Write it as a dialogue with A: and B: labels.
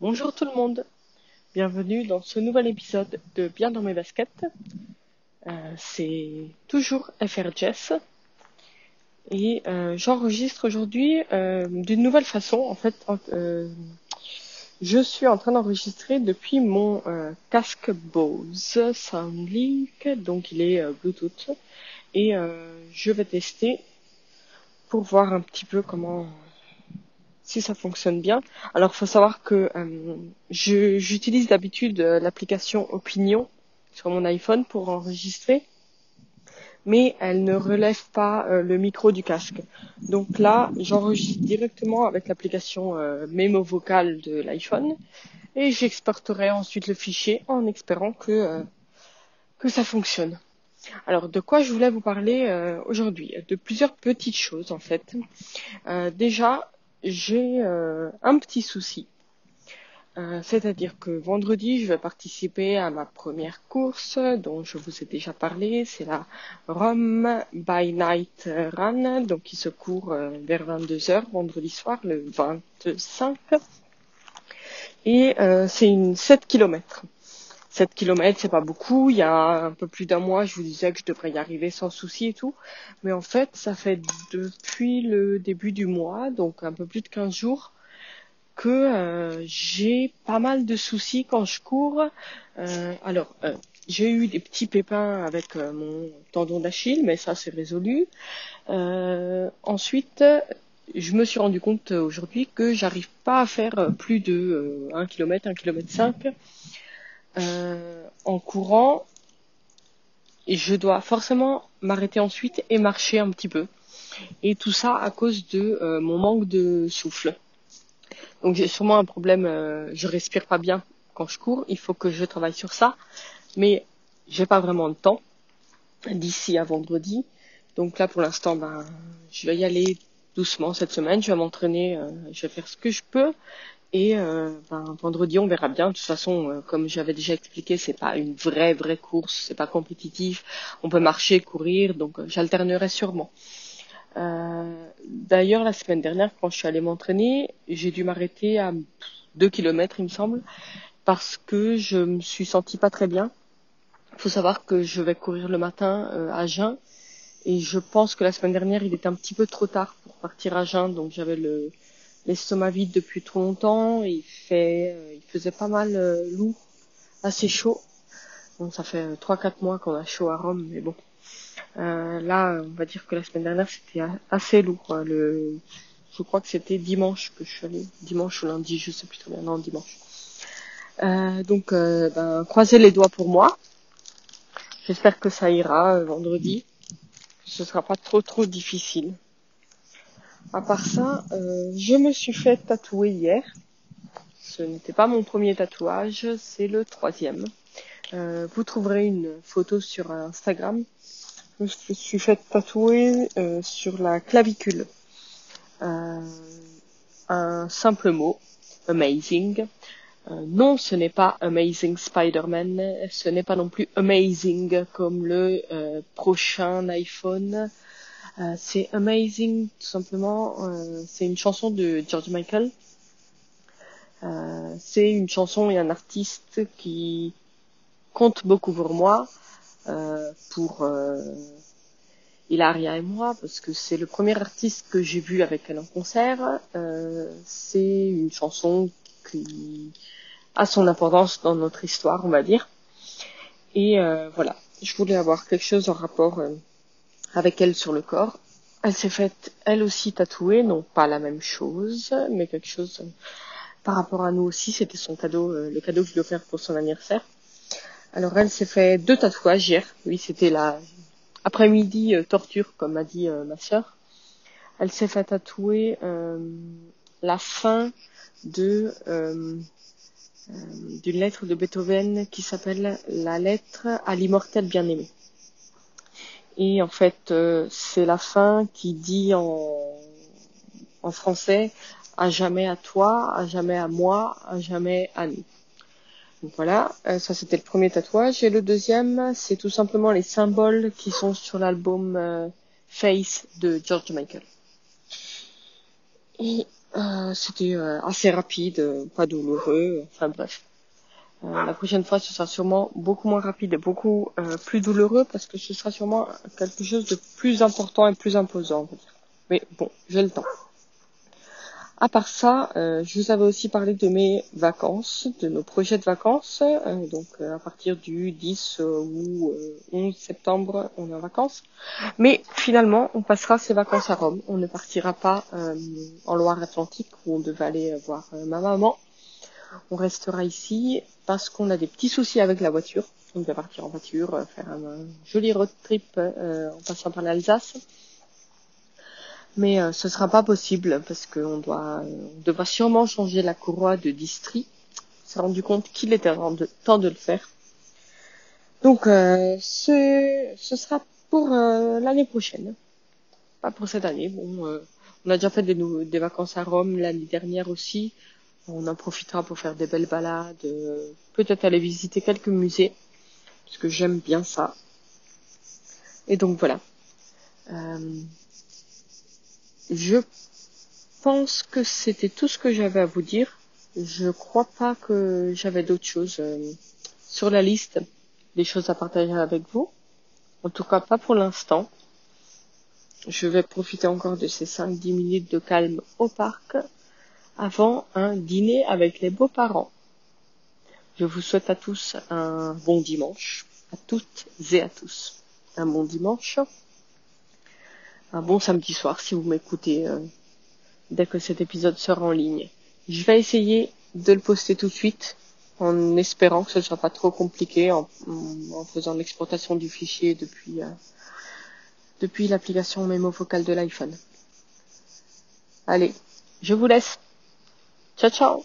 A: Bonjour tout le monde, bienvenue dans ce nouvel épisode de Bien dans mes baskets. Euh, c'est toujours FR Jess et euh, j'enregistre aujourd'hui euh, d'une nouvelle façon. En fait, euh, je suis en train d'enregistrer depuis mon casque Bose Soundlink, donc il est Bluetooth et je vais tester pour voir un petit peu comment si ça fonctionne bien. Alors, faut savoir que euh, j'utilise d'habitude euh, l'application Opinion sur mon iPhone pour enregistrer, mais elle ne relève pas euh, le micro du casque. Donc là, j'enregistre directement avec l'application euh, Memo Vocal de l'iPhone et j'exporterai ensuite le fichier en espérant que que ça fonctionne. Alors, de quoi je voulais vous parler aujourd'hui? De plusieurs petites choses en fait. déjà, j'ai euh, un petit souci. Euh, c'est-à-dire que vendredi, je vais participer à ma première course dont je vous ai déjà parlé. C'est la Rome by Night Run, donc qui se court euh, vers 22h vendredi soir, le 25. Et c'est une 7 km. 7 km, c'est pas beaucoup. Il y a un peu plus d'un mois, je vous disais que je devrais y arriver sans souci et tout. Mais en fait, ça fait depuis le début du mois, donc un peu plus de 15 jours, que euh, j'ai pas mal de soucis quand je cours. Euh, alors, euh, j'ai eu des petits pépins avec mon tendon d'Achille, mais ça c'est résolu. ensuite, je me suis rendu compte aujourd'hui que j'arrive pas à faire plus de 1 km, 1 km 5 euh, en courant, je dois forcément m'arrêter ensuite et marcher un petit peu. Et tout ça à cause de euh, mon manque de souffle. Donc j'ai sûrement un problème, euh, je respire pas bien quand je cours, il faut que je travaille sur ça, mais j'ai pas vraiment de temps d'ici à vendredi. Donc là pour l'instant ben je vais y aller doucement cette semaine, je vais m'entraîner, je vais faire ce que je peux et euh, ben, vendredi, on verra bien. De toute façon, euh, comme j'avais déjà expliqué, c'est pas une vraie vraie course, c'est pas compétitif. On peut marcher, courir, donc euh, j'alternerai sûrement. D'ailleurs, la semaine dernière, quand je suis allée m'entraîner, j'ai dû m'arrêter à 2 km, il me semble, parce que je me suis sentie pas très bien. Il faut savoir que je vais courir le matin à jeun, et je pense que la semaine dernière, il était un petit peu trop tard pour partir à jeun, donc j'avais le l'estomac vide depuis trop longtemps. Il fait, euh, il faisait pas mal euh, lourd, assez chaud. Bon, ça fait 3-4 mois qu'on a chaud à Rome, mais bon. Euh, là, on va dire que la semaine dernière, c'était assez lourd. Le, je crois que c'était dimanche que je suis allée, dimanche ou lundi, je sais plus très bien, non dimanche. Euh, donc, euh, ben, croisez les doigts pour moi. J'espère que ça ira vendredi. Ce sera pas trop trop difficile. À part ça, euh, je me suis fait tatouer hier. Ce n'était pas mon premier tatouage, c'est le troisième. Euh, vous trouverez une photo sur Instagram. Je me suis fait tatouer euh, sur la clavicule. un simple mot, amazing. non, ce n'est pas Amazing Spider-Man, ce n'est pas non plus Amazing comme le prochain iPhone euh, c'est Amazing, tout simplement. Euh, c'est une chanson de George Michael. Euh, c'est une chanson et un artiste qui compte beaucoup pour moi, pour Hilaria et moi, parce que c'est le premier artiste que j'ai vu avec elle en concert. c'est une chanson qui a son importance dans notre histoire, on va dire. Et voilà, je voulais avoir quelque chose en rapport avec elle sur le corps. Elle s'est faite elle aussi tatouer, non pas la même chose, mais quelque chose euh, par rapport à nous aussi. C'était son cadeau, euh, le cadeau que je lui ai offert pour son anniversaire. Alors elle s'est fait deux tatouages hier. Oui, c'était la après-midi euh, torture, comme m'a dit ma sœur. Elle s'est fait tatouer la fin de d'une lettre de Beethoven qui s'appelle la lettre à l'immortel bien-aimé. Et en fait, euh, c'est la fin qui dit en, en français à jamais à toi, à jamais à moi, à jamais à nous. Donc voilà, euh, ça c'était le premier tatouage. Et le deuxième, c'est tout simplement les symboles qui sont sur l'album euh, Face de George Michael. Et Euh, c'était euh, assez rapide, euh, pas douloureux, enfin bref. La prochaine fois, ce sera sûrement beaucoup moins rapide et beaucoup plus douloureux parce que ce sera sûrement quelque chose de plus important et plus imposant. Mais bon, j'ai le temps. À part ça, euh, je vous avais aussi parlé de mes vacances, de nos projets de vacances. Euh, donc euh, à partir du 10 ou 11 septembre, on est en vacances. Mais finalement, on passera ces vacances à Rome. On ne partira pas en Loire-Atlantique où on devait aller voir ma maman. On restera ici parce qu'on a des petits soucis avec la voiture. On va partir en voiture, faire un, joli road trip en passant par l'Alsace mais euh, ce sera pas possible parce qu'on doit, on devra sûrement changer la courroie de distri. On s'est rendu compte qu'il était temps de le faire. Donc euh, ce, sera pour euh, l'année prochaine, pas pour cette année. Bon, euh, on a déjà fait des vacances à Rome l'année dernière aussi. On en profitera pour faire des belles balades, peut-être aller visiter quelques musées, parce que j'aime bien ça. Et donc voilà. Euh, je pense que c'était tout ce que j'avais à vous dire. Je crois pas que j'avais d'autres choses euh, sur la liste, des choses à partager avec vous. En tout cas, pas pour l'instant. Je vais profiter encore de ces 5-10 minutes de calme au parc avant un dîner avec les beaux-parents. Je vous souhaite à tous un bon dimanche, à toutes et à tous. Un bon dimanche un bon samedi soir si vous m'écoutez euh, dès que cet épisode sera en ligne. Je vais essayer de le poster tout de suite en espérant que ce ne soit pas trop compliqué en, faisant l'exportation du fichier depuis euh, depuis l'application mémo vocale de l'iPhone. Allez, je vous laisse. Ciao ciao